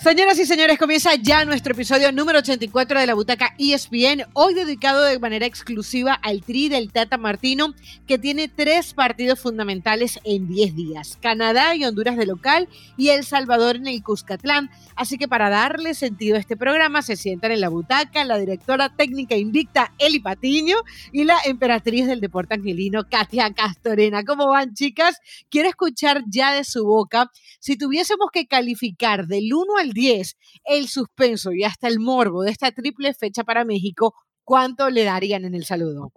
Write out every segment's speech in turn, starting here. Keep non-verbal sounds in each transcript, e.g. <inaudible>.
Señoras y señores, comienza ya nuestro episodio número 84 de la Butaca ESPN, hoy dedicado de manera exclusiva al Tri del Tata Martino, que tiene tres partidos fundamentales en 10 días, Canadá y Honduras de local y El Salvador en el Cuscatlán. Así que para darle sentido a este programa se sientan en la butaca la directora técnica invicta Eli Patiño y la emperatriz del deporte angelino Katia Castorena. ¿Cómo van chicas? Quiero escuchar ya de su boca si tuviésemos que calificar del 1 al 10 el suspenso y hasta el morbo de esta triple fecha para México, ¿cuánto le darían en el saludo?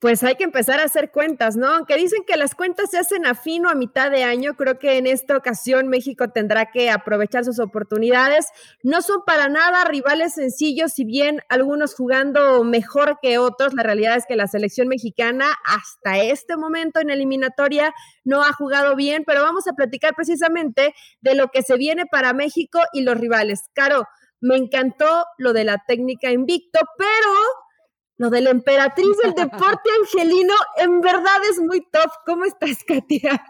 Pues hay que empezar a hacer cuentas, ¿no? Aunque dicen que las cuentas se hacen a fino a mitad de año, creo que en esta ocasión México tendrá que aprovechar sus oportunidades. No son para nada rivales sencillos, si bien algunos jugando mejor que otros, la realidad es que la selección mexicana hasta este momento en eliminatoria no ha jugado bien, pero vamos a platicar precisamente de lo que se viene para México y los rivales. Caro, me encantó lo de la técnica invicto, pero lo de la emperatriz del deporte <laughs> angelino en verdad es muy top. ¿Cómo estás, Katia?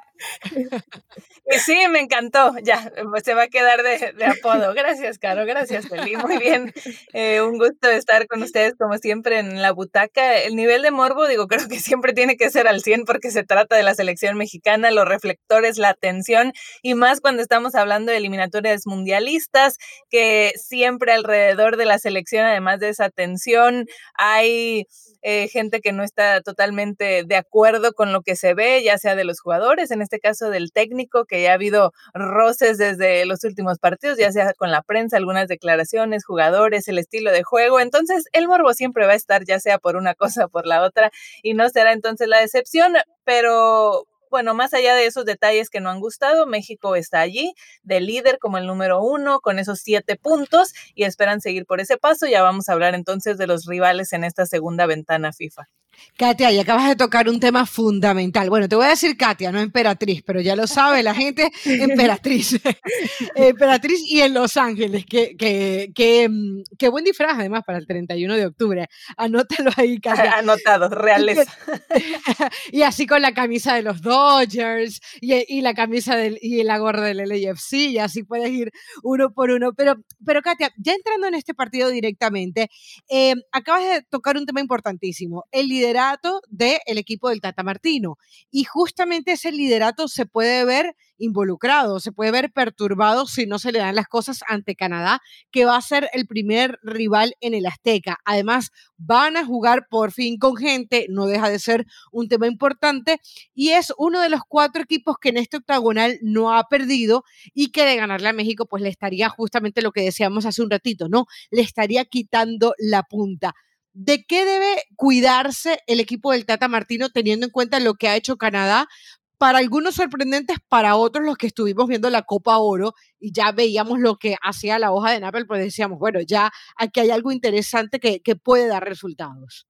Sí, me encantó. Ya, pues se va a quedar de, apodo. Gracias, Caro. Gracias, Feli. Muy bien. Eh, un gusto estar con ustedes, como siempre, en la butaca. El nivel de morbo, digo, creo que siempre tiene que ser al 100 porque se trata de la selección mexicana, los reflectores, la atención y más cuando estamos hablando de eliminatorias mundialistas, que siempre alrededor de la selección, además de esa atención, hay eh, gente que no está totalmente de acuerdo con lo que se ve, ya sea de los jugadores, en este caso del técnico, que ya ha habido roces desde los últimos partidos, ya sea con la prensa, algunas declaraciones, jugadores, el estilo de juego. Entonces, el morbo siempre va a estar, ya sea por una <laughs> cosa o por la otra, y no será entonces la decepción, pero bueno, más allá de esos detalles que no han gustado, México está allí de líder como el número uno con esos siete puntos y esperan seguir por ese paso. Ya vamos a hablar entonces de los rivales en esta segunda ventana FIFA. Katia, y acabas de tocar un tema fundamental. Bueno, te voy a decir Katia, no emperatriz, pero ya lo sabe la gente, <laughs> emperatriz. <laughs> emperatriz y en Los Ángeles. Qué que, que, mm, buen disfraz, además, para el 31 de octubre. Anótalo ahí, Katia. <laughs> Anotado, reales. y así con la camisa de los Dodgers y, y, la camisa del, y la gorra del LAFC, y así puedes ir uno por uno. Pero, pero Katia, ya entrando en este partido directamente, eh, acabas de tocar un tema importantísimo. El liderato del equipo del Tata Martino. Y justamente ese liderato se puede ver involucrado, se puede ver perturbado si no se le dan las cosas ante Canadá, que va a ser el primer rival en el Azteca. Además, van a jugar por fin con gente, no deja de ser un tema importante, y es uno de los cuatro equipos que en este octagonal no ha perdido y que de ganarle a México, pues le estaría justamente lo que decíamos hace un ratito, ¿no? Le estaría quitando la punta. ¿De qué debe cuidarse el equipo del Tata Martino teniendo en cuenta lo que ha hecho Canadá? Para algunos sorprendentes, para otros los que estuvimos viendo la Copa Oro y ya veíamos lo que hacía la hoja de Napel, pues decíamos, bueno, ya aquí hay algo interesante que, que puede dar resultados.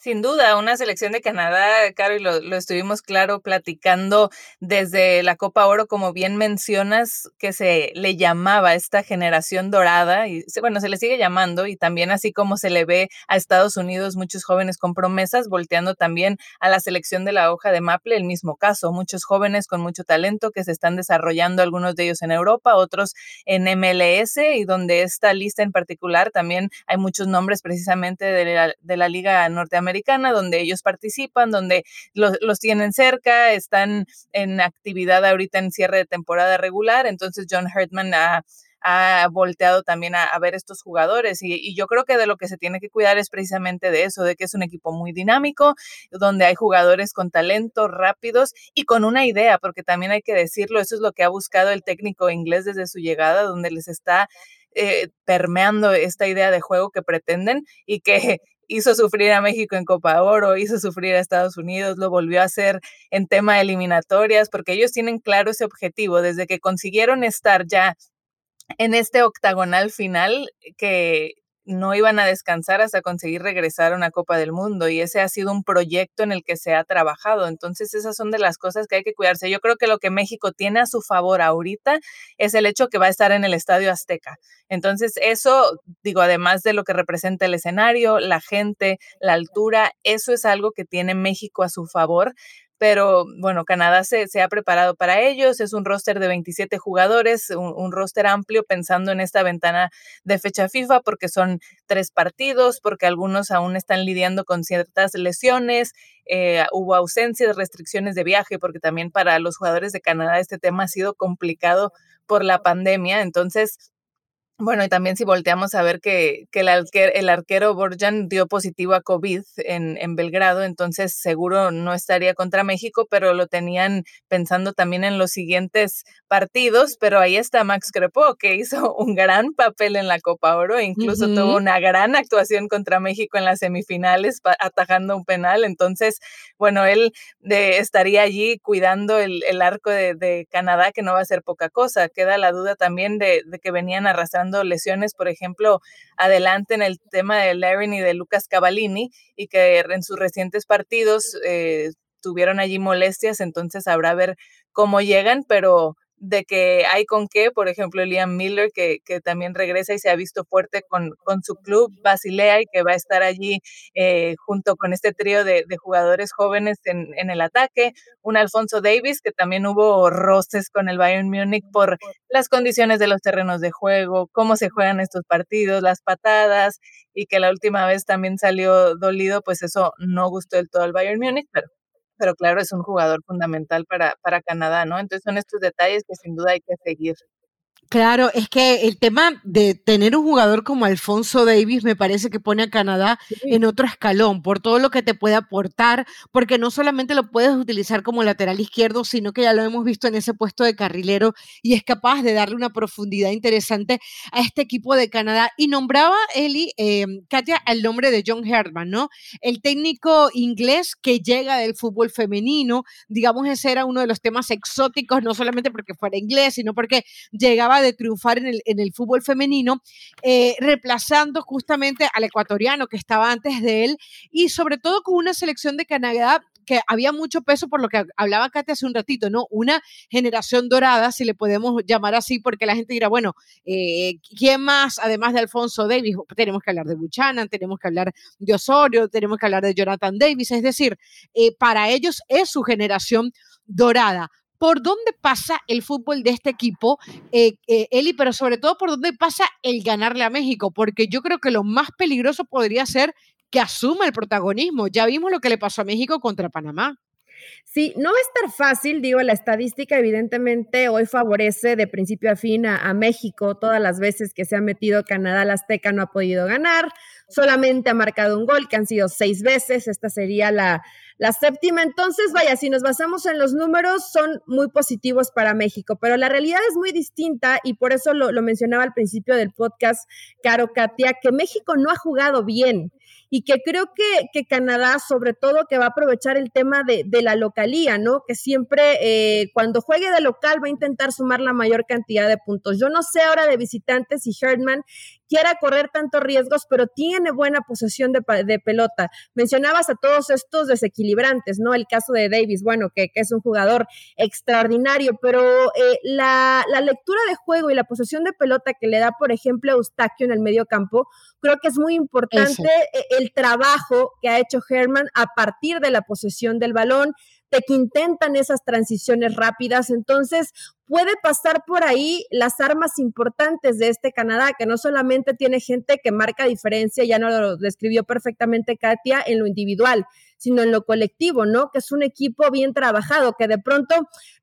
Sin duda, una selección de Canadá, Caro, y lo, estuvimos claro platicando desde la Copa Oro, como bien mencionas, que se le llamaba esta generación dorada, y bueno, se le sigue llamando, y también así como se le ve a Estados Unidos muchos jóvenes con promesas, volteando también a la selección de la hoja de Maple, el mismo caso, muchos jóvenes con mucho talento que se están desarrollando, algunos de ellos en Europa, otros en MLS, y donde esta lista en particular también hay muchos nombres precisamente de la, de la Liga Norteamericana Donde ellos participan, donde los, tienen cerca, están en actividad ahorita en cierre de temporada regular. Entonces John Hartman ha, volteado también a, ver estos jugadores y, y, yo creo que de lo que se tiene que cuidar es precisamente de eso, de que es un equipo muy dinámico, donde hay jugadores con talento, rápidos y con una idea, porque también hay que decirlo, eso es lo que ha buscado el técnico inglés desde su llegada, donde les está eh, permeando esta idea de juego que pretenden y que hizo sufrir a México en Copa Oro, hizo sufrir a Estados Unidos, lo volvió a hacer en tema de eliminatorias, porque ellos tienen claro ese objetivo, desde que consiguieron estar ya en este octagonal final que no iban a descansar hasta conseguir regresar a una Copa del Mundo y ese ha sido un proyecto en el que se ha trabajado. Entonces esas son de las cosas que hay que cuidarse. Yo creo que lo que México tiene a su favor ahorita es el hecho que va a estar en el Estadio Azteca. Entonces eso, digo, además de lo que representa el escenario, la gente, la altura, eso es algo que tiene México a su favor pero bueno, Canadá se, ha preparado para ellos, es un roster de 27 jugadores, un, roster amplio pensando en esta ventana de fecha FIFA porque son tres partidos, porque algunos aún están lidiando con ciertas lesiones, eh, hubo ausencias, restricciones de viaje, porque también para los jugadores de Canadá este tema ha sido complicado por la pandemia, entonces bueno, y también si volteamos a ver que, que el, arquero, el, arquero, Borjan dio positivo a COVID en, en, Belgrado, entonces seguro no estaría contra México, pero lo tenían pensando también en los siguientes partidos, pero ahí está Max Crepo, que hizo un gran papel en la Copa Oro, e incluso tuvo una gran actuación contra México en las semifinales, atajando un penal, entonces, bueno, él de, estaría allí cuidando el, el arco de, de, Canadá, que no va a ser poca cosa. Queda la duda también de, de que venían arrastrando lesiones, por ejemplo, adelante en el tema de Larin y de Lucas Cavallini, y que en sus recientes partidos eh, tuvieron allí molestias, entonces habrá ver cómo llegan, pero de que hay con qué, por ejemplo, Liam Miller, que, que también regresa y se ha visto fuerte con, con, su club Basilea y que va a estar allí eh, junto con este trío de, de jugadores jóvenes en, en, el ataque, un Alfonso Davis, que también hubo roces con el Bayern Múnich por las condiciones de los terrenos de juego, cómo se juegan estos partidos, las patadas, y que la última vez también salió dolido, pues eso no gustó del todo al Bayern Múnich, pero pero claro, es un jugador fundamental para, para Canadá, ¿no? Entonces son estos detalles que sin duda hay que seguir. Claro, es que el tema de tener un jugador como Alfonso Davis me parece que pone a Canadá en otro escalón por todo lo que te puede aportar, porque no solamente lo puedes utilizar como lateral izquierdo, sino que ya lo hemos visto en ese puesto de carrilero y es capaz de darle una profundidad interesante a este equipo de Canadá. Y nombraba Eli, eh, Katia, el nombre de John Herdman, ¿no? El técnico inglés que llega del fútbol femenino, digamos, ese era uno de los temas exóticos, no solamente porque fuera inglés, sino porque llegaba de triunfar en el, en el fútbol femenino, eh, reemplazando justamente al ecuatoriano que estaba antes de él y sobre todo con una selección de Canadá que había mucho peso por lo que hablaba Katia hace un ratito, ¿no? Una generación dorada, si le podemos llamar así, porque la gente dirá, bueno, eh, ¿quién más, además de Alfonso Davis? Tenemos que hablar de Buchanan, tenemos que hablar de Osorio, tenemos que hablar de Jonathan Davis, es decir, eh, para ellos es su generación dorada por dónde pasa el fútbol de este equipo, eh, eh, Eli, pero sobre todo por dónde pasa el ganarle a México, porque yo creo que lo más peligroso podría ser que asuma el protagonismo. Ya vimos lo que le pasó a México contra Panamá. Sí, no va a estar fácil, digo, la estadística evidentemente hoy favorece de principio a fin a, México. Todas las veces que se ha metido Canadá, la Azteca no ha podido ganar, solamente ha marcado un gol, que han sido seis veces, esta sería la, la séptima. Entonces, vaya, si nos basamos en los números, son muy positivos para México, pero la realidad es muy distinta y por eso lo, lo mencionaba al principio del podcast, Caro Katia, que México no ha jugado bien y que creo que, que, Canadá, sobre todo, que va a aprovechar el tema de, de la localía, ¿no? Que siempre eh, cuando juegue de local va a intentar sumar la mayor cantidad de puntos. Yo no sé ahora de visitantes si Herdman quiera correr tantos riesgos, pero tiene buena posesión de, de, pelota. Mencionabas a todos estos desequilibrantes, ¿no? El caso de Davis, bueno, que, que es un jugador extraordinario, pero eh, la, la, lectura de juego y la posesión de pelota que le da, por ejemplo, Eustaquio en el medio campo, creo que es muy importante eh, el trabajo que ha hecho Herman a partir de la posesión del balón de que intentan esas transiciones rápidas. Entonces, puede pasar por ahí las armas importantes de este Canadá, que no solamente tiene gente que marca diferencia, ya no lo describió perfectamente Katia, en lo individual, sino en lo colectivo, ¿no? Que es un equipo bien trabajado, que de pronto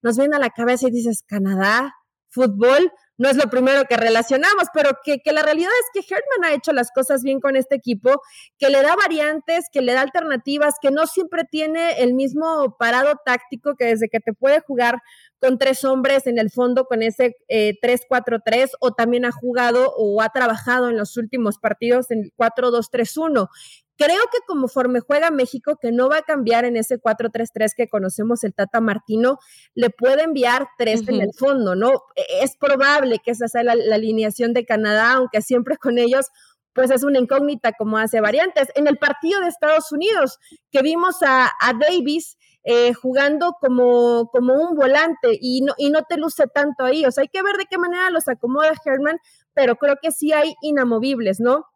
nos viene a la cabeza y dices, Canadá, fútbol, no es lo primero que relacionamos, pero que, que, la realidad es que Herman ha hecho las cosas bien con este equipo, que le da variantes, que le da alternativas, que no siempre tiene el mismo parado táctico que desde que te puede jugar con tres hombres en el fondo con ese eh, 3-4-3 o también ha jugado o ha trabajado en los últimos partidos en 4-2-3-1. Creo que conforme juega México, que no va a cambiar en ese 4-3-3 que conocemos el Tata Martino, le puede enviar tres en el fondo, ¿no? E, es probable que esa sea la, alineación de Canadá, aunque siempre con ellos pues es una incógnita como hace variantes. En el partido de Estados Unidos, que vimos a, a Davis eh, jugando como, como un volante y no, y no te luce tanto ahí. O sea, hay que ver de qué manera los acomoda Herman, pero creo que sí hay inamovibles, ¿no?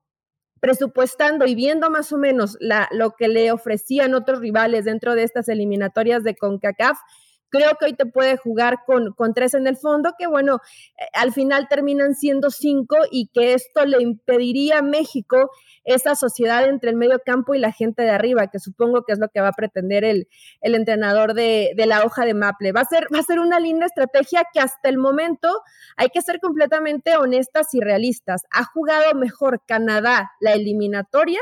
Presupuestando y viendo más o menos la, lo que le ofrecían otros rivales dentro de estas eliminatorias de CONCACAF, creo que hoy te puede jugar con, con tres en el fondo, que bueno, eh, al final terminan siendo cinco y que esto le impediría a México esa sociedad entre el medio campo y la gente de arriba, que supongo que es lo que va a pretender el, el entrenador de, de, la hoja de Maple. Va a, ser, va a ser una linda estrategia que hasta el momento hay que ser completamente honestas y realistas. Ha jugado mejor Canadá la eliminatoria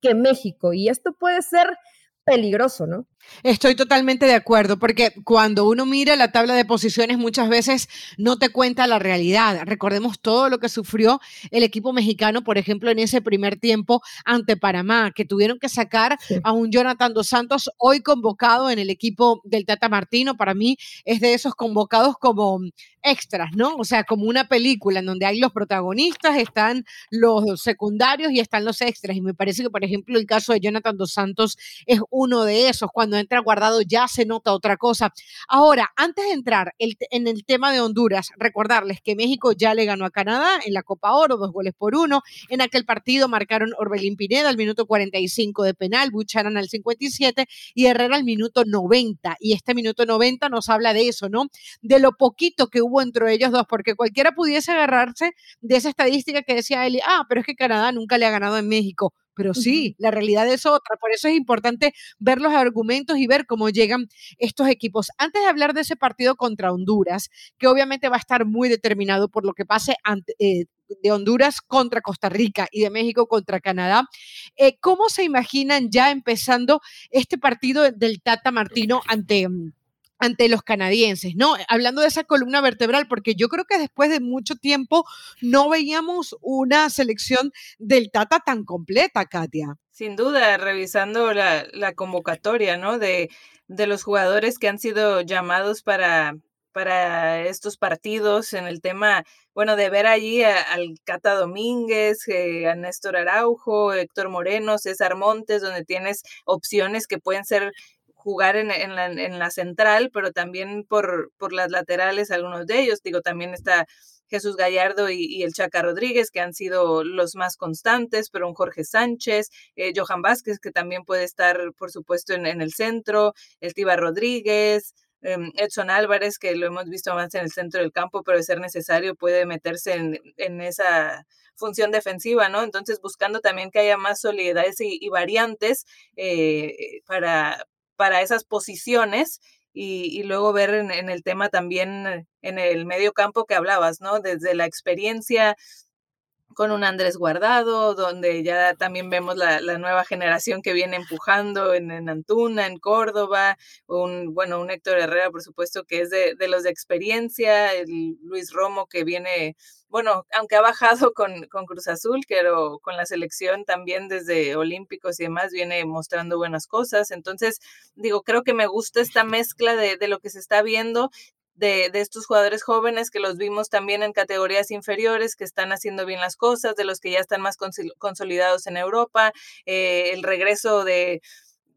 que México y esto puede ser peligroso, ¿no? Estoy totalmente de acuerdo, porque cuando uno mira la tabla de posiciones muchas veces no te cuenta la realidad. Recordemos todo lo que sufrió el equipo mexicano, por ejemplo, en ese primer tiempo ante Panamá, que tuvieron que sacar sí. a un Jonathan Dos Santos hoy convocado en el equipo del Tata Martino. Para mí es de esos convocados como extras, ¿no? O sea, como una película en donde hay los protagonistas, están los secundarios y están los extras. Y me parece que, por ejemplo, el caso de Jonathan Dos Santos es uno de esos. Cuando entra guardado ya se nota otra cosa. Ahora, antes de entrar en el tema de Honduras, recordarles que México ya le ganó a Canadá en la Copa Oro, dos goles por uno. En aquel partido marcaron Orbelín Pineda al minuto 45 de penal, Buchanan al 57 y Herrera al minuto 90. Y este minuto 90 nos habla de eso, ¿no? De lo poquito que hubo entre ellos dos, porque cualquiera pudiese agarrarse de esa estadística que decía Eli, ah, pero es que Canadá nunca le ha ganado en México pero sí, la realidad es otra. Por eso es importante ver los argumentos y ver cómo llegan estos equipos. Antes de hablar de ese partido contra Honduras, que obviamente va a estar muy determinado por lo que pase ante, eh, de Honduras contra Costa Rica y de México contra Canadá, eh, ¿cómo se imaginan ya empezando este partido del Tata Martino ante ante los canadienses, ¿no? Hablando de esa columna vertebral, porque yo creo que después de mucho tiempo no veíamos una selección del Tata tan completa, Katia. Sin duda, revisando la, la convocatoria, ¿no? De, los jugadores que han sido llamados para, estos partidos en el tema, bueno, de ver allí al Cata Domínguez, eh, a Néstor Araujo, Héctor Moreno, César Montes, donde tienes opciones que pueden ser jugar en, en, la, en, la, central, pero también por, por las laterales, algunos de ellos. Digo, también está Jesús Gallardo y, el Chaca Rodríguez, que han sido los más constantes, pero un Jorge Sánchez, eh, Johan Vázquez, que también puede estar, por supuesto, en, el centro, el Tiba Rodríguez, eh, Edson Álvarez, que lo hemos visto más en el centro del campo, pero de ser necesario puede meterse en, en esa función defensiva, ¿no? Entonces, buscando también que haya más solidez y, y variantes eh, para, para esas posiciones y, y luego ver en, en, el tema también en el medio campo que hablabas, ¿no? Desde la experiencia con un Andrés Guardado, donde ya también vemos la, la nueva generación que viene empujando en, Antuna, en Córdoba, un, bueno, un Héctor Herrera, por supuesto, que es de, de los de experiencia, el Luis Romo que viene bueno, aunque ha bajado con, con, Cruz Azul, pero con la selección también desde Olímpicos y demás viene mostrando buenas cosas. Entonces, digo, creo que me gusta esta mezcla de, de lo que se está viendo. De, de, estos jugadores jóvenes que los vimos también en categorías inferiores, que están haciendo bien las cosas, de los que ya están más consolidados en Europa, eh, el regreso de,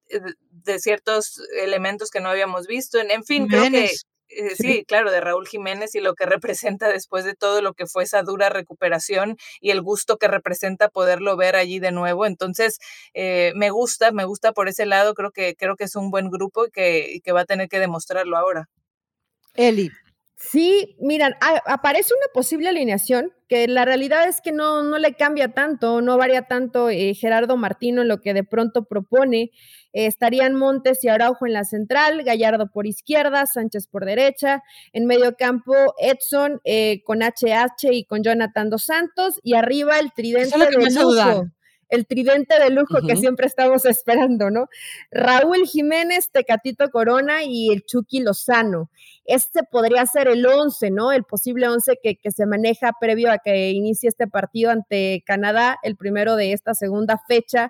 de, ciertos elementos que no habíamos visto. En, en fin, Menes. creo que eh, sí. sí, claro, de Raúl Jiménez y lo que representa después de todo lo que fue esa dura recuperación y el gusto que representa poderlo ver allí de nuevo. Entonces, eh, me gusta, me gusta por ese lado, creo que, creo que es un buen grupo y que, y que va a tener que demostrarlo ahora. Eli. Sí, miran, aparece una posible alineación que la realidad es que no, no le cambia tanto, no varía tanto eh, Gerardo Martino en lo que de pronto propone. Eh, estarían Montes y Araujo en la central, Gallardo por izquierda, Sánchez por derecha, en medio campo Edson eh, con HH y con Jonathan Dos Santos, y arriba el tridente de lujo el tridente de lujo uh -huh. que siempre estamos <laughs> esperando, ¿no? Raúl Jiménez, Tecatito Corona y el Chucky Lozano. Este podría ser el 11, ¿no? El posible 11 que, que, se maneja previo a que inicie este partido ante Canadá, el primero de esta segunda fecha.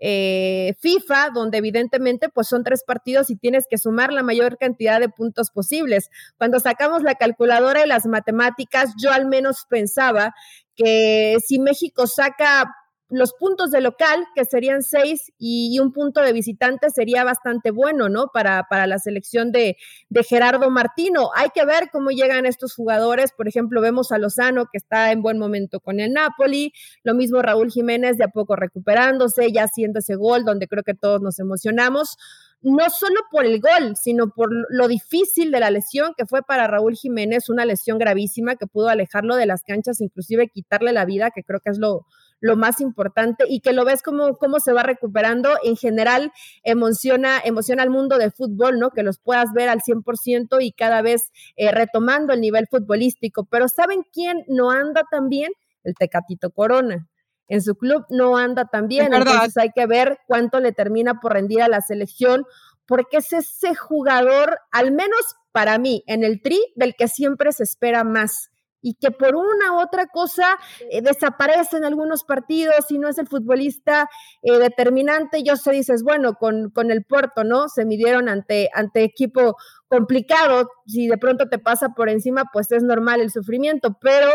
Eh, FIFA, donde evidentemente pues son tres partidos y tienes que sumar la mayor cantidad de puntos posibles. Cuando sacamos la calculadora y las matemáticas, yo al menos pensaba que si México saca los puntos de local, que serían seis, y, un punto de visitante sería bastante bueno, ¿no? Para, para la selección de, de, Gerardo Martino. Hay que ver cómo llegan estos jugadores. Por ejemplo, vemos a Lozano, que está en buen momento con el Napoli. Lo mismo Raúl Jiménez, de a poco recuperándose, ya haciendo ese gol, donde creo que todos nos emocionamos no solo por el gol, sino por lo difícil de la lesión que fue para Raúl Jiménez, una lesión gravísima que pudo alejarlo de las canchas, inclusive quitarle la vida, que creo que es lo, lo más importante y que lo ves como cómo se va recuperando. En general, emociona, emociona al mundo del fútbol, ¿no? Que los puedas ver al 100% y cada vez eh, retomando el nivel futbolístico. Pero ¿saben quién no anda tan bien? El Tecatito Corona en su club no anda tan bien. Entonces hay que ver cuánto le termina por rendir a la selección, porque es ese jugador, al menos para mí, en el tri, del que siempre se espera más y que por una u otra cosa eh, desaparece en algunos partidos y no es el futbolista eh, determinante. Yo sé, dices, bueno, con, con el Puerto, ¿no? Se midieron ante, ante equipo complicado. Si de pronto te pasa por encima, pues es normal el sufrimiento. Pero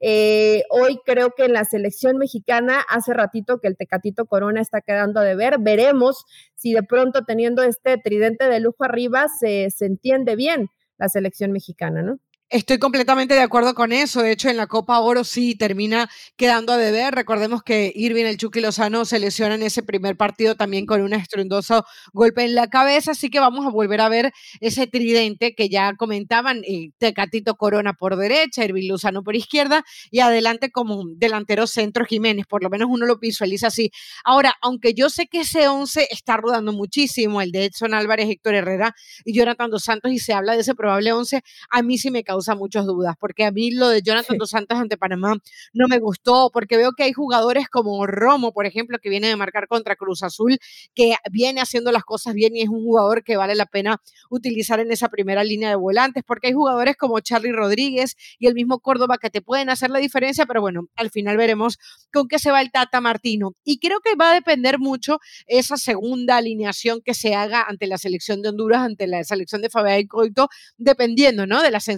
eh, hoy creo que en la selección mexicana, hace ratito que el Tecatito Corona está quedando de ver. Veremos si de pronto teniendo este tridente de lujo arriba se, se entiende bien la selección mexicana, ¿no? Estoy completamente de acuerdo con eso. De hecho, en la Copa Oro sí termina quedando a deber. Recordemos que Irving el Chucky Lozano se lesiona en ese primer partido también con un estruendoso golpe en la cabeza. Así que vamos a volver a ver ese tridente que ya comentaban: eh, Tecatito Corona por derecha, Irving Lozano por izquierda y adelante como delantero centro Jiménez. Por lo menos uno lo visualiza así. Ahora, aunque yo sé que ese 11 está rodando muchísimo, el de Edson Álvarez, Héctor Herrera y Jonathan Dos Santos, y se habla de ese probable 11, a mí sí me causa causa muchas dudas, porque a mí lo de Jonathan dos Santos ante Panamá no me gustó, porque veo que hay jugadores como Romo, por ejemplo, que viene de marcar contra Cruz Azul, que viene haciendo las cosas bien y es un jugador que vale la pena utilizar en esa primera línea de volantes, porque hay jugadores como Charlie Rodríguez y el mismo Córdoba que te pueden hacer la diferencia, pero bueno, al final veremos con qué se va el Tata Martino. Y creo que va a depender mucho esa segunda alineación que se haga ante la selección de Honduras, ante la selección de Fabián Coito, dependiendo, ¿no? De las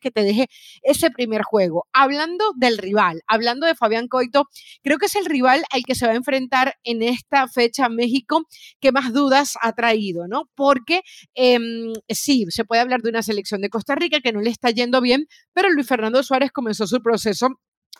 que te deje ese primer juego. Hablando del rival, hablando de Fabián Coito, creo que es el rival al que se va a enfrentar en esta fecha México que más dudas ha traído, ¿no? Porque em, sí, se puede hablar de una selección de Costa Rica que no le está yendo bien, pero Luis Fernando Suárez comenzó su proceso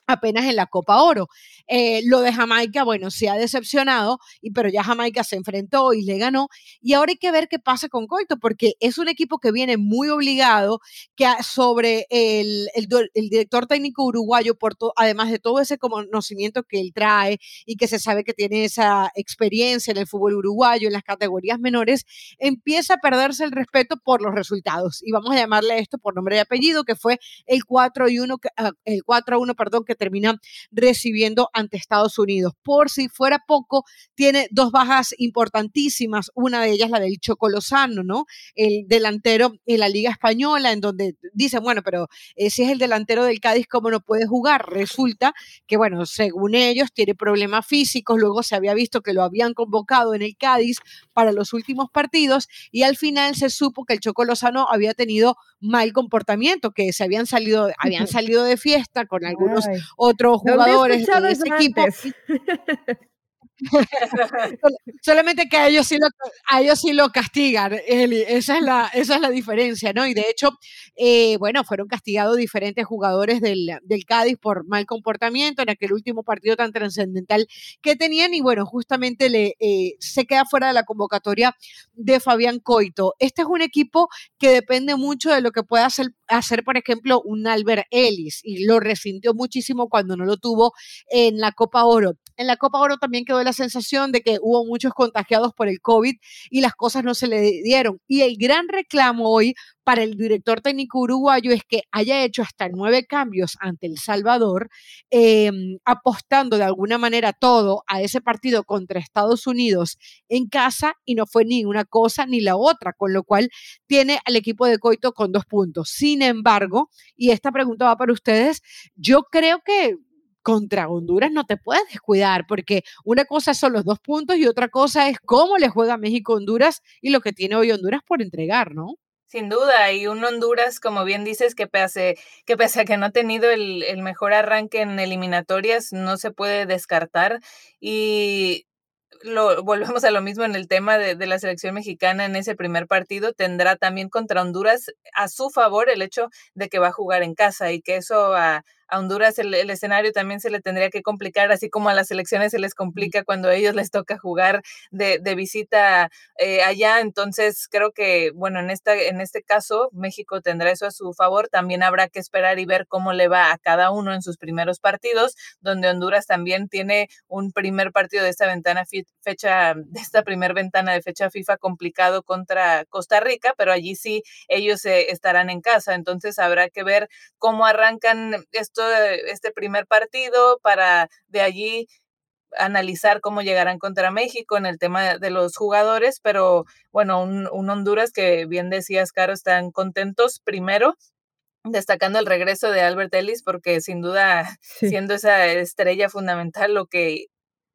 apenas en la Copa Oro. Eh, lo de Jamaica, bueno, se ha decepcionado, y, pero ya Jamaica se enfrentó y le ganó. Y ahora hay que ver qué pasa con Coito, porque es un equipo que viene muy obligado, que sobre el, el, director técnico uruguayo, por además de todo ese conocimiento que él trae y que se sabe que tiene esa experiencia en el fútbol uruguayo, en las categorías menores, empieza a perderse el respeto por los resultados. Y vamos a llamarle esto por nombre y apellido, que fue el 4 y 1, ah, el 4 a 1, perdón, que termina recibiendo ante Estados Unidos. Por si fuera poco, tiene dos bajas importantísimas, una de ellas la del Chocolosano, ¿no? El delantero en la Liga Española, en donde dicen, bueno, pero eh, si es el delantero del Cádiz, ¿cómo no puede jugar? Resulta que, bueno, según ellos, tiene problemas físicos, luego se había visto que lo habían convocado en el Cádiz para los últimos partidos y al final se supo que el Chocolosano había tenido mal comportamiento, que se habían salido, habían salido de fiesta con algunos otros jugadores de ese equipo. <laughs> <laughs> Solamente que a ellos sí lo, ellos sí lo castigan, Esa es la, esa es la diferencia, ¿no? Y de hecho, eh, bueno, fueron castigados diferentes jugadores del, del, Cádiz por mal comportamiento en aquel último partido tan trascendental que tenían. Y bueno, justamente le, eh, se queda fuera de la convocatoria de Fabián Coito. Este es un equipo que depende mucho de lo que pueda hacer, hacer por ejemplo, un Albert Ellis. Y lo resintió muchísimo cuando no lo tuvo en la Copa Oro. En la Copa Oro también quedó la sensación de que hubo muchos contagiados por el COVID y las cosas no se le dieron. Y el gran reclamo hoy para el director técnico uruguayo es que haya hecho hasta nueve cambios ante El Salvador, em, apostando de alguna manera todo a ese partido contra Estados Unidos en casa y no fue ni una cosa ni la otra, con lo cual tiene al equipo de Coito con dos puntos. Sin embargo, y esta pregunta va para ustedes, yo creo que contra Honduras no te puedes descuidar, porque una cosa son los dos puntos y otra cosa es cómo le juega México a Honduras y lo que tiene hoy Honduras por entregar, ¿no? Sin duda, y un Honduras, como bien dices, que pese, que pese a que no ha tenido el, mejor arranque en eliminatorias, no se puede descartar. Y lo, volvemos a lo mismo en el tema de, de, la selección mexicana en ese primer partido, tendrá también contra Honduras a su favor el hecho de que va a jugar en casa y que eso a, a Honduras el, el, escenario también se le tendría que complicar, así como a las elecciones se les complica cuando a ellos les toca jugar de, de visita eh, allá. Entonces, creo que, bueno, en, esta, en este caso, México tendrá eso a su favor. También habrá que esperar y ver cómo le va a cada uno en sus primeros partidos, donde Honduras también tiene un primer partido de esta ventana fecha, de esta primer ventana de fecha FIFA complicado contra Costa Rica, pero allí sí ellos eh, estarán en casa. Entonces, habrá que ver cómo arrancan esto, este primer partido para de allí analizar cómo llegarán contra México en el tema de los jugadores, pero bueno, un, un Honduras que bien decías, Caro, están contentos primero destacando el regreso de Albert Ellis porque sin duda <laughs> sí. siendo esa estrella fundamental lo que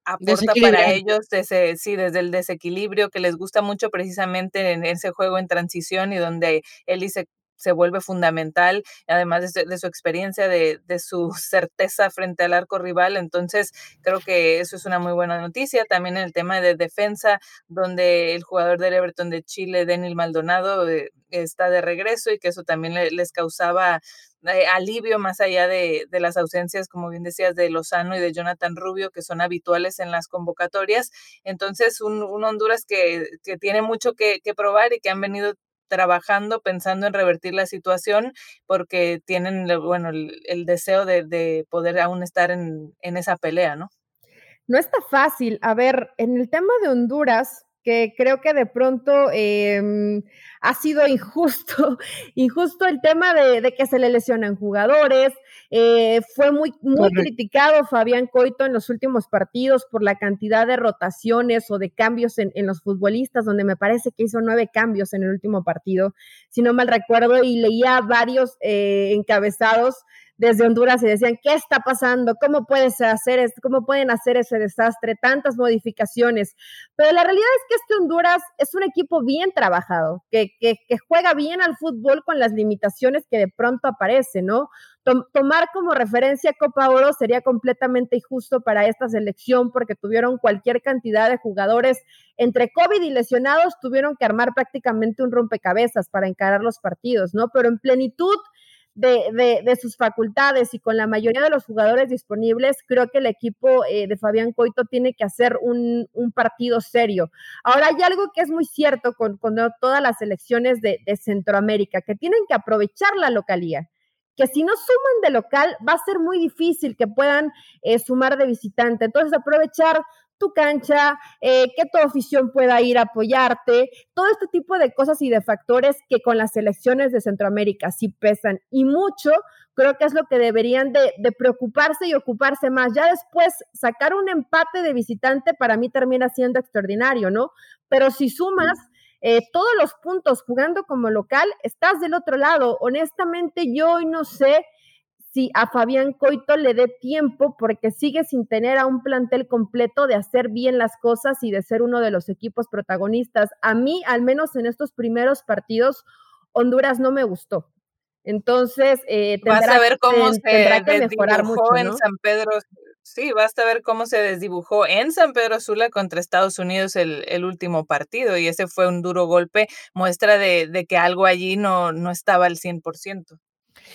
aporta para ellos desde, sí, desde el desequilibrio que les gusta mucho precisamente en ese juego en transición y donde Ellis se se vuelve fundamental, además de, su experiencia, de, de, su <laughs> certeza frente al arco rival. Entonces, creo que eso es una muy buena noticia. También el tema de defensa, donde el jugador del Everton de Chile, Daniel Maldonado, eh, está de regreso y que eso también le, les causaba eh, alivio más allá de, las ausencias, como bien decías, de Lozano y de Jonathan Rubio, que son habituales en las convocatorias. Entonces, un, Honduras que, que tiene mucho que, que probar y que han venido trabajando, pensando en revertir la situación, porque tienen, bueno, el, el deseo de, de, poder aún estar en, en esa pelea, ¿no? No está fácil. A ver, en el tema de Honduras, que creo que de pronto eh, ha sido injusto, <laughs> injusto el tema de, de, que se le lesionan jugadores. Eh, fue muy, muy criticado Fabián Coito en los últimos partidos por la cantidad de rotaciones o de cambios en, en, los futbolistas, donde me parece que hizo nueve cambios en el último partido, si no mal recuerdo, y leía varios eh, encabezados desde Honduras y decían, ¿qué está pasando? ¿Cómo, pueden hacer ese desastre? Tantas modificaciones. Pero la realidad es que este Honduras es un equipo bien trabajado, que, que juega bien al fútbol con las limitaciones que de pronto aparecen, ¿no? tomar como referencia Copa Oro sería completamente injusto para esta selección porque tuvieron cualquier cantidad de jugadores entre COVID y lesionados, tuvieron que armar prácticamente un rompecabezas para encarar los partidos, ¿no? Pero en plenitud de, de, sus facultades y con la mayoría de los jugadores disponibles, creo que el equipo eh, de Fabián Coito tiene que hacer un, un, partido serio. Ahora, hay algo que es muy cierto con, con todas las elecciones de, de Centroamérica, que tienen que aprovechar la localía que si no suman de local va a ser muy difícil que puedan eh, sumar de visitante. Entonces, aprovechar tu cancha, eh, que tu afición pueda ir a apoyarte, todo este tipo de cosas y de factores que con las selecciones de Centroamérica sí pesan y mucho, creo que es lo que deberían de, preocuparse y ocuparse más. Ya después, sacar un empate de visitante para mí termina siendo extraordinario, ¿no? Pero si sumas eh, todos los puntos jugando como local, estás del otro lado. Honestamente, yo hoy no sé si a Fabián Coito le dé tiempo porque sigue sin tener a un plantel completo de hacer bien las cosas y de ser uno de los equipos protagonistas. A mí, al menos en estos primeros partidos, Honduras no me gustó. Entonces, eh, tendrá, Vas a ver cómo se tendrá que mejorar mucho, en ¿no? San Pedro. Sí, basta ver cómo se desdibujó en San Pedro Sula contra Estados Unidos el, el, último partido y ese fue un duro golpe, muestra de, de que algo allí no, no estaba al 100%.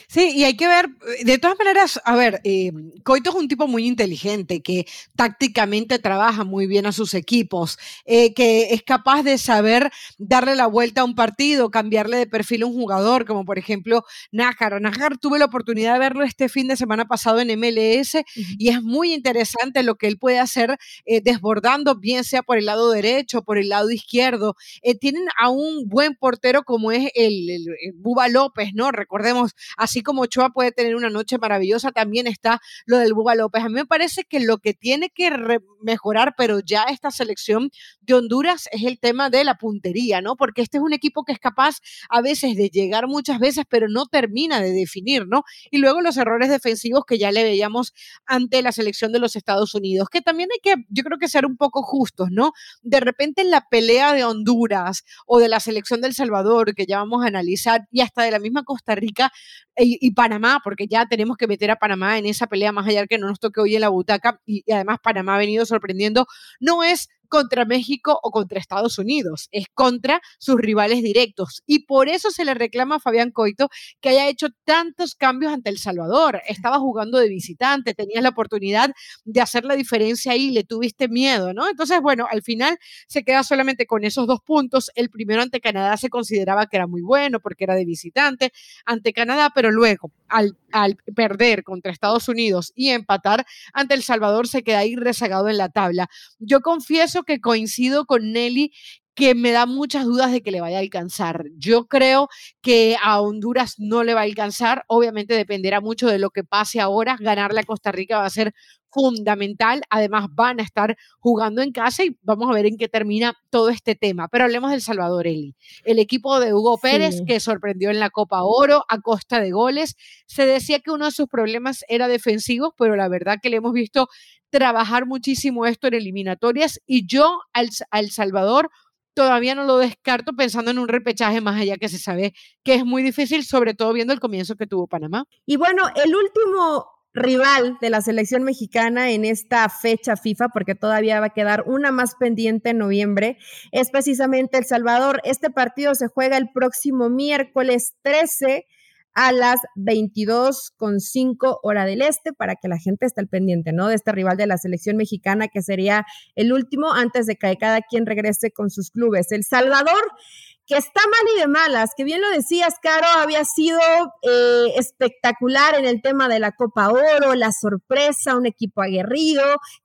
Sí, y hay que ver, de todas maneras, a ver, eh, Coito es un tipo muy inteligente que tácticamente trabaja muy bien a sus equipos, eh, que es capaz de saber darle la vuelta a un partido, cambiarle de perfil a un jugador, como por ejemplo Nájar. Nájar tuve la oportunidad de verlo este fin de semana pasado en MLS uh -huh. y es muy interesante lo que él puede hacer eh, desbordando, bien sea por el lado derecho, por el lado izquierdo. Eh, tienen a un buen portero como es el, el, el Buba López, ¿no? Recordemos así como Ochoa puede tener una noche maravillosa, también está lo del Buba López. A mí me parece que lo que tiene que mejorar, pero ya esta selección de Honduras es el tema de la puntería, ¿no? Porque este es un equipo que es capaz a veces de llegar muchas veces, pero no termina de definir, ¿no? Y luego los errores defensivos que ya le veíamos ante la selección de los Estados Unidos, que también hay que, yo creo que ser un poco justos, ¿no? De repente en la pelea de Honduras o de la selección del Salvador, que ya vamos a analizar, y hasta de la misma Costa Rica y, Panamá, porque ya tenemos que meter a Panamá en esa pelea más allá que no nos toque hoy en la butaca, y además Panamá ha venido sorprendiendo, no es contra México o contra Estados Unidos, es contra sus rivales directos. Y por eso se le reclama a Fabián Coito que haya hecho tantos cambios ante El Salvador. Estaba jugando de visitante, tenías la oportunidad de hacer la diferencia ahí, le tuviste miedo, ¿no? Entonces, bueno, al final se queda solamente con esos dos puntos. El primero ante Canadá se consideraba que era muy bueno porque era de visitante ante Canadá, pero luego al, al perder contra Estados Unidos y empatar ante El Salvador se queda ahí rezagado en la tabla. Yo confieso que coincido con Nelly que me da muchas dudas de que le vaya a alcanzar. Yo creo que a Honduras no le va a alcanzar. Obviamente dependerá mucho de lo que pase ahora. Ganarle a Costa Rica va a ser fundamental. Además, van a estar jugando en casa y vamos a ver en qué termina todo este tema. Pero hablemos del Salvador Eli. El equipo de Hugo Pérez, que sorprendió en la Copa Oro a costa de goles. Se decía que uno de sus problemas era defensivo, pero la verdad que le hemos visto trabajar muchísimo esto en eliminatorias y yo al, al Salvador todavía no lo descarto pensando en un repechaje más allá que se sabe que es muy difícil, sobre todo viendo el comienzo que tuvo Panamá. Y bueno, el último rival de la selección mexicana en esta fecha FIFA, porque todavía va a quedar una más pendiente en noviembre, es precisamente El Salvador. Este partido se juega el próximo miércoles 13 a las 22.5 hora del este para que la gente esté al pendiente, ¿no? De este rival de la selección mexicana que sería el último antes de que cada quien regrese con sus clubes. El Salvador que está mal y de malas, que bien lo decías, Caro, había sido eh, espectacular en el tema de la Copa Oro, la sorpresa, un equipo aguerrido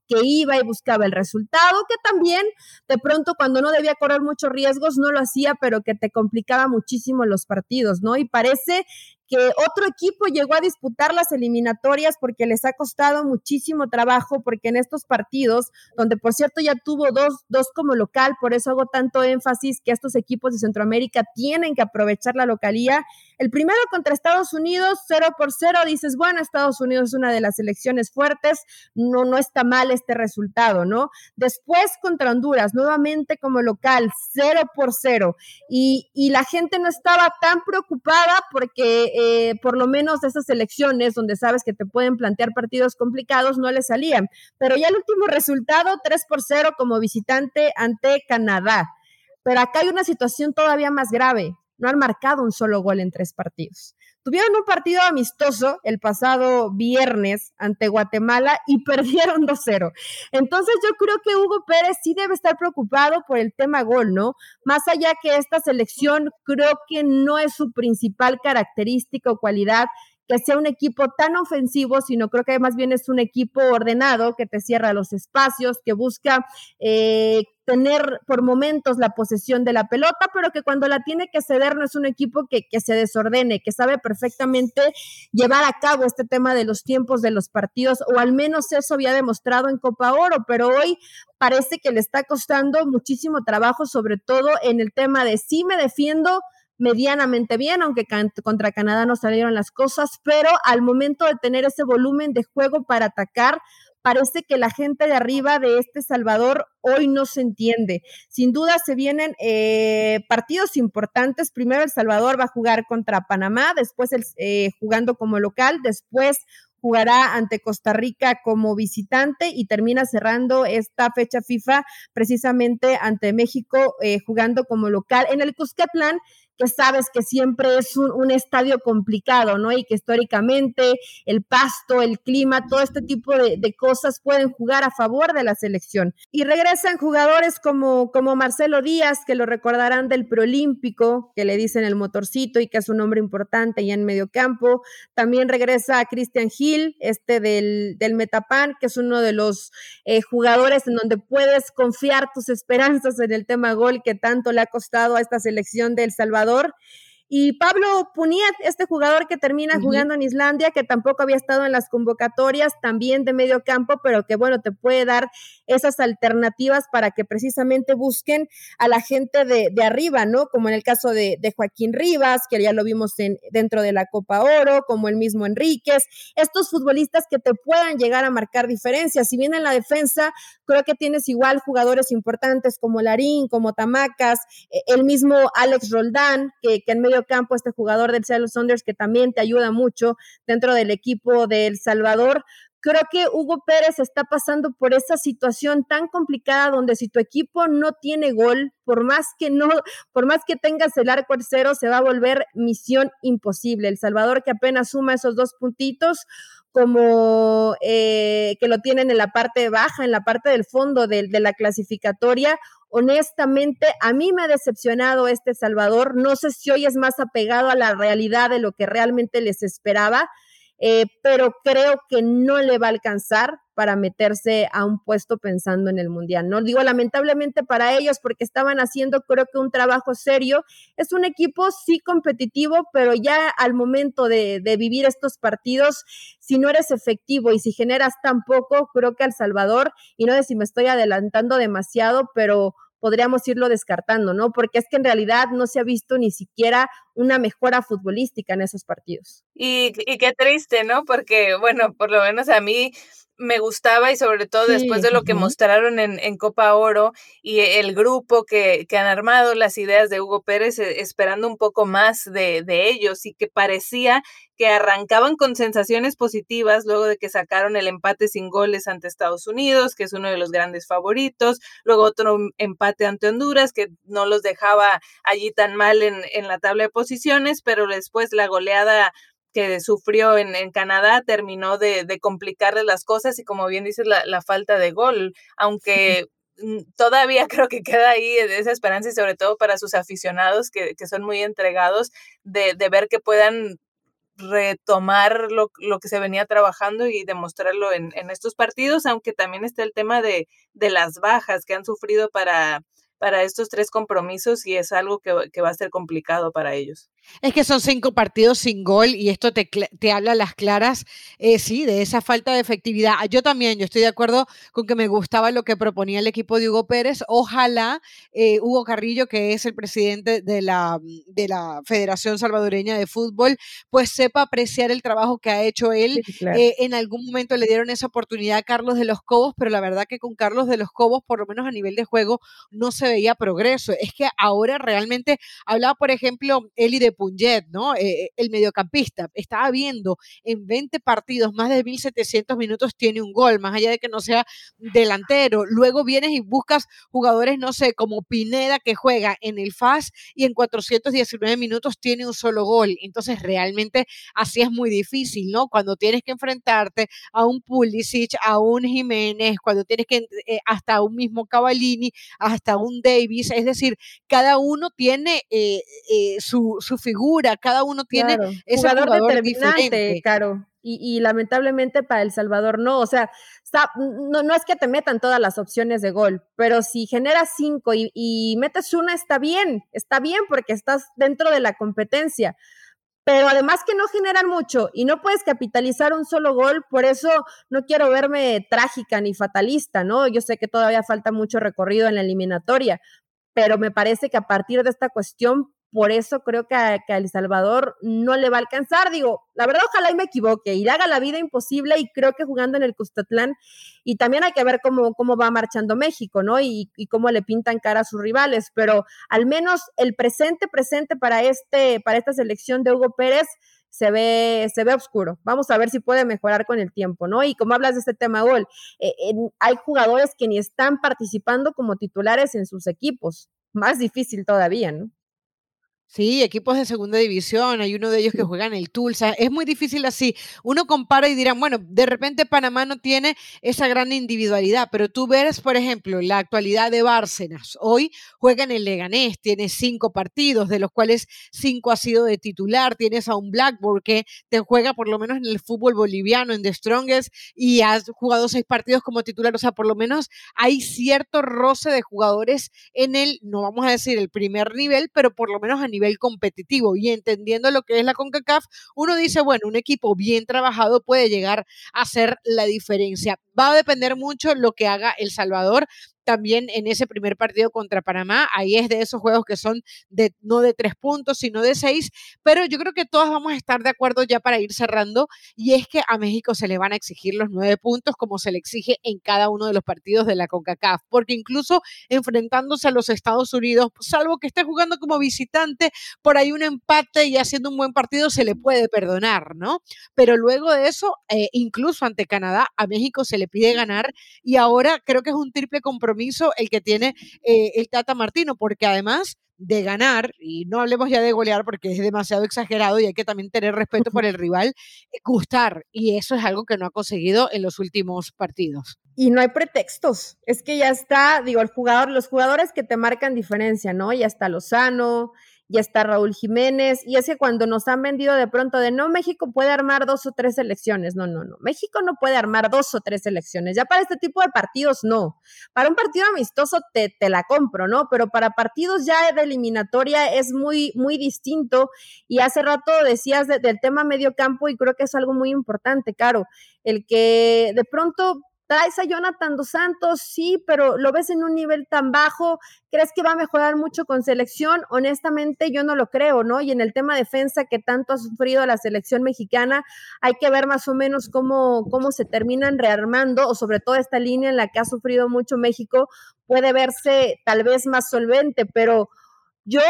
que iba y buscaba el resultado, que también de pronto cuando no debía correr muchos riesgos no lo hacía, pero que te complicaba muchísimo los partidos, ¿no? Y parece que otro equipo llegó a disputar las eliminatorias porque les ha costado muchísimo trabajo, porque en estos partidos, donde por cierto ya tuvo dos, dos como local, por eso hago tanto énfasis que estos equipos de Centroamérica tienen que aprovechar la localía. El primero contra Estados Unidos, 0 por 0, dices, bueno, Estados Unidos es una de las selecciones fuertes, no, no está mal este resultado, ¿no? Después contra Honduras, nuevamente como local, 0 por 0, y, y la gente no estaba tan preocupada porque eh, por lo menos esas elecciones donde sabes que te pueden plantear partidos complicados no le salían. Pero ya el último resultado, 3 por 0 como visitante ante Canadá. Pero acá hay una situación todavía más grave. No han marcado un solo gol en tres partidos. Tuvieron un partido amistoso el pasado viernes ante Guatemala y <laughs> perdieron 2-0. Entonces yo creo que Hugo Pérez sí debe estar preocupado por el tema gol, ¿no? Más allá que esta selección creo que no es su principal característica o cualidad que sea un equipo tan ofensivo, sino creo que más bien es un equipo ordenado, que te cierra los espacios, que busca eh, tener por momentos la posesión de la pelota, pero que cuando la tiene que ceder no es un equipo que, que, se desordene, que sabe perfectamente llevar a cabo este tema de los tiempos de los partidos, o al menos eso había demostrado en Copa Oro, pero hoy parece que le está costando muchísimo trabajo, sobre todo en el tema de si me defiendo, medianamente bien, aunque contra Canadá no salieron las cosas, pero al momento de tener ese volumen de juego para atacar, parece que la gente de arriba de este Salvador hoy no se entiende. Sin duda se vienen eh, partidos importantes. Primero El Salvador va a jugar contra Panamá, después el, eh, jugando como local, después jugará ante Costa Rica como visitante y termina cerrando esta fecha FIFA precisamente ante México eh, jugando como local en el Cuscatlán que sabes que siempre es un, estadio complicado, ¿no? Y que históricamente el pasto, el clima, todo este tipo de, cosas pueden jugar a favor de la selección. Y regresan jugadores como, como Marcelo Díaz, que lo recordarán del preolímpico, que le dicen el motorcito y que es un hombre importante ya en medio campo. También regresa Christian Hill, este del, del Metapan, que es uno de los eh, jugadores en donde puedes confiar tus <laughs> esperanzas en el tema gol que tanto le ha costado a esta selección de El Salvador Y Pablo Puniet, este jugador que termina jugando en Islandia, que tampoco había estado en las convocatorias, también de medio campo, pero que bueno, te puede dar esas alternativas para que precisamente busquen a la gente de, arriba, ¿no? Como en el caso de, Joaquín Rivas, que ya lo vimos en, dentro de la Copa Oro, como el mismo Enríquez, estos futbolistas que te puedan llegar a marcar diferencias. Si bien en la defensa, creo que tienes igual jugadores importantes como Larín, como Tamacas, e, el mismo Alex Roldán, que, que en medio campo, este jugador del Seattle Saunders que también te ayuda mucho dentro del equipo de El Salvador. Creo que Hugo Pérez está pasando por esa situación tan complicada donde si tu equipo no tiene gol, por más que no, por más que tengas el arco al cero, se va a volver misión imposible. El Salvador que apenas suma esos dos puntitos, como eh, que lo tienen en la parte baja, en la parte del fondo de, de la clasificatoria, honestamente, a mí me ha decepcionado este Salvador. No sé si hoy es más apegado a la realidad de lo que realmente les esperaba, eh, pero creo que no le va a alcanzar para meterse a un puesto pensando en el Mundial. No digo lamentablemente para ellos porque estaban haciendo creo que un trabajo serio. Es un equipo sí competitivo, pero ya al momento de, vivir estos partidos, si no eres efectivo y si generas tan poco, creo que al Salvador, y no sé si me estoy adelantando demasiado, pero podríamos irlo descartando, ¿no? Porque es que en realidad no se ha visto ni siquiera una mejora futbolística en esos partidos. Y, y qué triste, ¿no? Porque, bueno, por lo menos a mí me gustaba y sobre todo después de lo que mostraron en, en, Copa Oro y el grupo que, que, han armado las ideas de Hugo Pérez, eh, esperando un poco más de, de, ellos y que parecía que arrancaban con sensaciones positivas luego de que sacaron el empate sin goles ante Estados Unidos, que es uno de los grandes favoritos, luego otro empate ante Honduras, que no los dejaba allí tan mal en, en la tabla de posiciones, pero después la goleada que sufrió en, en Canadá terminó de, de, complicarle las cosas y como bien dices, la, la falta de gol, <laughs> aunque todavía <laughs> creo que queda ahí esa esperanza y sobre todo para sus aficionados que, que son muy entregados de, de, ver que puedan retomar lo, lo, que se venía trabajando y demostrarlo en, en, estos partidos, aunque también está el tema de, de las bajas que han sufrido para, para estos tres compromisos y es algo que, que va a ser complicado para ellos. Es que son cinco partidos sin gol y esto te, te habla a las claras, eh, sí, de esa falta de efectividad. Ah, yo también, yo estoy de acuerdo con que me gustaba lo que proponía el equipo de Hugo Pérez. Ojalá eh, Hugo Carrillo, que es el presidente de la, de la Federación Salvadoreña de Fútbol, pues sepa apreciar el trabajo que ha hecho él. eh, en algún momento le dieron esa oportunidad a Carlos de los Cobos, pero la verdad que con Carlos de los Cobos, por lo menos a nivel de juego, no se veía progreso. Es que ahora realmente hablaba, por ejemplo, Eli de Punjet, ¿no? Eh, eh, el mediocampista, estaba viendo en 20 partidos, más de 1.700 minutos tiene un gol, más allá de que no sea delantero. Luego vienes y buscas jugadores, no sé, como Pineda, que juega en el FAS y en 419 minutos tiene un solo gol. Entonces, realmente así es muy difícil, ¿no? Cuando tienes que enfrentarte a un Pulisic, a un Jiménez, cuando tienes que, eh, hasta un mismo Cavallini, hasta un Davis, es decir, cada uno tiene su, su figura, cada uno tiene claro. ese jugador, jugador determinante, diferente. claro. Y, y, lamentablemente para El Salvador no, o sea, está, no, no, es que te metan todas las opciones de gol, pero si generas cinco y, y metes una, está bien, está bien porque estás dentro de la competencia pero además que no generan mucho y no puedes capitalizar un solo gol, por eso no quiero verme trágica ni fatalista, ¿no? Yo sé que todavía falta mucho recorrido en la eliminatoria, pero me parece que a partir de esta cuestión por eso creo que a, que a, El Salvador no le va a alcanzar. Digo, la verdad, ojalá y me equivoque y le haga la vida imposible y creo que jugando en el Custatlán y también hay que ver cómo, cómo va marchando México, ¿no? Y, y, cómo le pintan cara a sus rivales, pero al menos el presente, presente para, este, para esta selección de Hugo Pérez se ve, se ve oscuro. Vamos a ver si puede mejorar con el tiempo, ¿no? Y como hablas de este tema gol, eh, hay jugadores que ni están participando como titulares en sus equipos. Más difícil todavía, ¿no? Sí, equipos de segunda división, hay uno de ellos que juega en el Tulsa. Es muy difícil así. Uno compara y dirán, bueno, de repente Panamá no tiene esa gran individualidad, pero tú ves, por ejemplo, la actualidad de Bárcenas. Hoy juega en el Leganés, tiene cinco partidos, de los cuales cinco ha sido de titular. Tienes a un Blackburn que te juega por lo menos en el fútbol boliviano, en The Strongest, y has jugado seis partidos como titular. O sea, por lo menos hay cierto roce de jugadores en el, no vamos a decir el primer nivel, pero por lo menos a nivel competitivo y entendiendo lo que es la CONCACAF, uno dice, bueno, un equipo bien trabajado puede llegar a hacer la diferencia. Va a depender mucho lo que haga El Salvador también en ese primer partido contra Panamá. Ahí es de esos juegos que son de, no de tres puntos, sino de seis. Pero yo creo que todos vamos a estar de acuerdo ya para ir cerrando. Y es que a México se le van a exigir los nueve puntos como se le exige en cada uno de los partidos de la CONCACAF. Porque incluso enfrentándose a los Estados Unidos, salvo que esté jugando como visitante, por ahí un empate y haciendo un buen partido se le puede perdonar, ¿no? Pero luego de eso, eh, incluso ante Canadá, a México se le pide ganar. Y ahora creo que es un triple compromiso el que tiene eh, el Tata Martino, porque además de ganar, y no hablemos ya de golear porque es demasiado exagerado y hay que también tener respeto por el rival, eh, gustar. Y eso es algo que no ha conseguido en los últimos partidos. Y no hay pretextos. Es que ya está, digo, el jugador, los jugadores que te marcan diferencia, ¿no? Ya está Lozano, ya está Raúl Jiménez, y es que cuando nos han vendido de pronto de no, México puede armar dos o tres elecciones, no, no, no, México no puede armar dos o tres elecciones, ya para este tipo de partidos no, para un partido amistoso te, te la compro, ¿no? Pero para partidos ya de eliminatoria es muy, muy distinto, y hace rato decías del tema medio campo, y creo que es algo muy importante, Caro, el que de pronto traes Jonathan dos Santos, sí, pero lo ves en un nivel tan bajo, ¿crees que va a mejorar mucho con selección? Honestamente, yo no lo creo, ¿no? Y en el tema defensa que tanto ha sufrido la selección mexicana, hay que ver más o menos cómo, cómo se terminan rearmando, o sobre todo esta línea en la que ha sufrido mucho México, puede verse tal vez más solvente, pero yo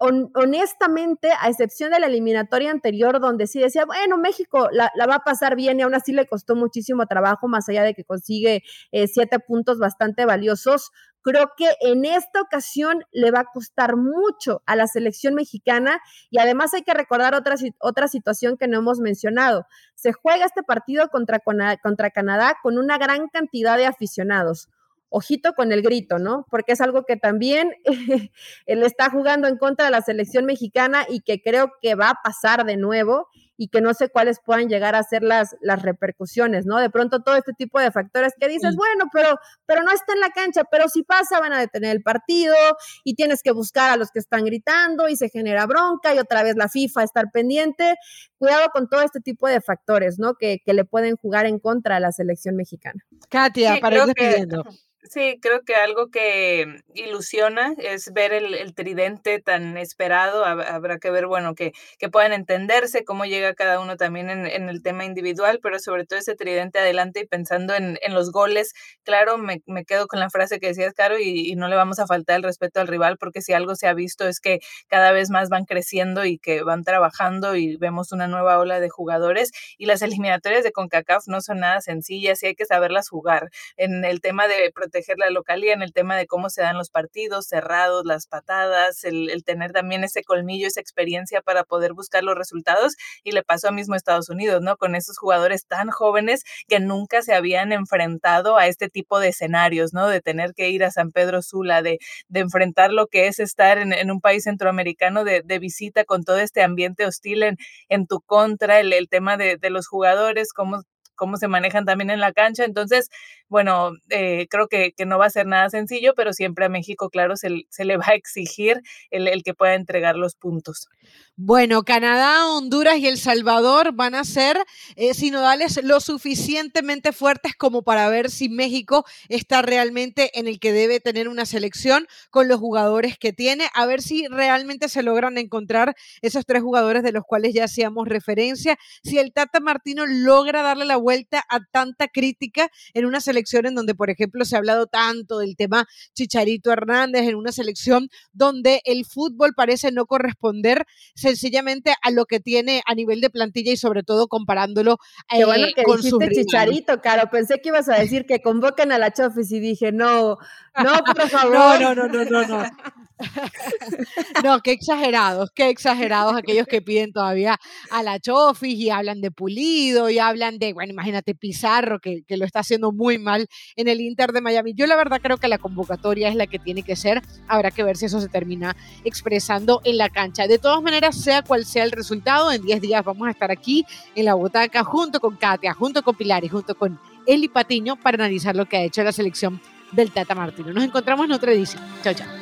honestamente, a excepción de la eliminatoria anterior, donde sí decía, bueno, México la, va a pasar bien y aún así le costó muchísimo trabajo, más allá de que consigue eh, siete puntos bastante valiosos, creo que en esta ocasión le va a costar mucho a la selección mexicana y además hay que recordar otra, otra situación que no hemos mencionado. Se juega este partido contra, contra Canadá con una gran cantidad de aficionados ojito con el grito, ¿no? Porque es algo que también <laughs> él está jugando en contra de la selección mexicana y que creo que va a pasar de nuevo y que no sé cuáles puedan llegar a ser las, las repercusiones, ¿no? De pronto todo este tipo de factores que dices, bueno, pero, pero no está en la cancha, pero si pasa van a detener el partido y tienes que buscar a los que están gritando y se genera bronca y otra vez la FIFA estar pendiente. Cuidado con todo este tipo de factores, ¿no? Que, que le pueden jugar en contra a la selección mexicana. Katia, para ir despidiendo. Sí, creo que algo que ilusiona es ver el, tridente tan esperado. Habrá que ver, bueno, que, que puedan entenderse cómo llega cada uno también en, en, el tema individual, pero sobre todo ese tridente adelante y pensando en, en los goles. Claro, me, me, quedo con la frase que decías, Caro, y, y, no le vamos a faltar el respeto al rival, porque si algo se ha visto es que cada vez más van creciendo y que van trabajando y vemos una nueva ola de jugadores. Y las <laughs> eliminatorias de CONCACAF no son nada sencillas y hay que saberlas jugar. En el tema de proteger la localía en el tema de cómo se dan los partidos cerrados, las patadas, el, tener también ese colmillo, esa experiencia para poder buscar los resultados. Y le pasó a mismo Estados Unidos, ¿no? Con esos jugadores tan jóvenes que nunca se habían enfrentado a este tipo de escenarios, ¿no? De tener que ir a San Pedro Sula, de, enfrentar lo que es estar en, un país centroamericano de, visita con todo este ambiente hostil en, tu contra, el, el tema de, de los jugadores, cómo cómo se manejan también en la cancha. Entonces, bueno, eh, creo que, que, no va a ser nada sencillo, pero siempre a México, claro, se, se le va a exigir el, el, que pueda entregar los puntos. Bueno, Canadá, Honduras y El Salvador van a ser eh, sinodales lo suficientemente fuertes como para ver si México está realmente en el que debe tener una selección con los jugadores que tiene, a ver si realmente se logran encontrar esos tres jugadores de los cuales ya hacíamos referencia, si el Tata Martino logra darle la vuelta a tanta crítica en una selección en donde, por ejemplo, se ha hablado tanto del tema Chicharito Hernández, en una selección donde el fútbol parece no corresponder sencillamente a lo que tiene a nivel de plantilla y sobre todo comparándolo Qué bueno eh, que con su Chicharito, Caro. Pensé que ibas a <laughs> decir que convoquen a la Chofis y dije, no, no, por <laughs> favor. no, no, no, no, no. <laughs> no, qué exagerados, qué exagerados aquellos que piden todavía a la Chofis y hablan de Pulido y hablan de, bueno, imagínate Pizarro, que, que, lo está haciendo muy mal en el Inter de Miami. Yo la verdad creo que la convocatoria es la que tiene que ser. Habrá que ver si eso se termina expresando en la cancha. De todas maneras, sea cual sea el resultado, en 10 días vamos a estar aquí en la butaca junto con Katia, junto con Pilar y junto con Eli Patiño para analizar lo que ha hecho la selección del Tata Martino. Nos encontramos en otra edición. Chao, chao.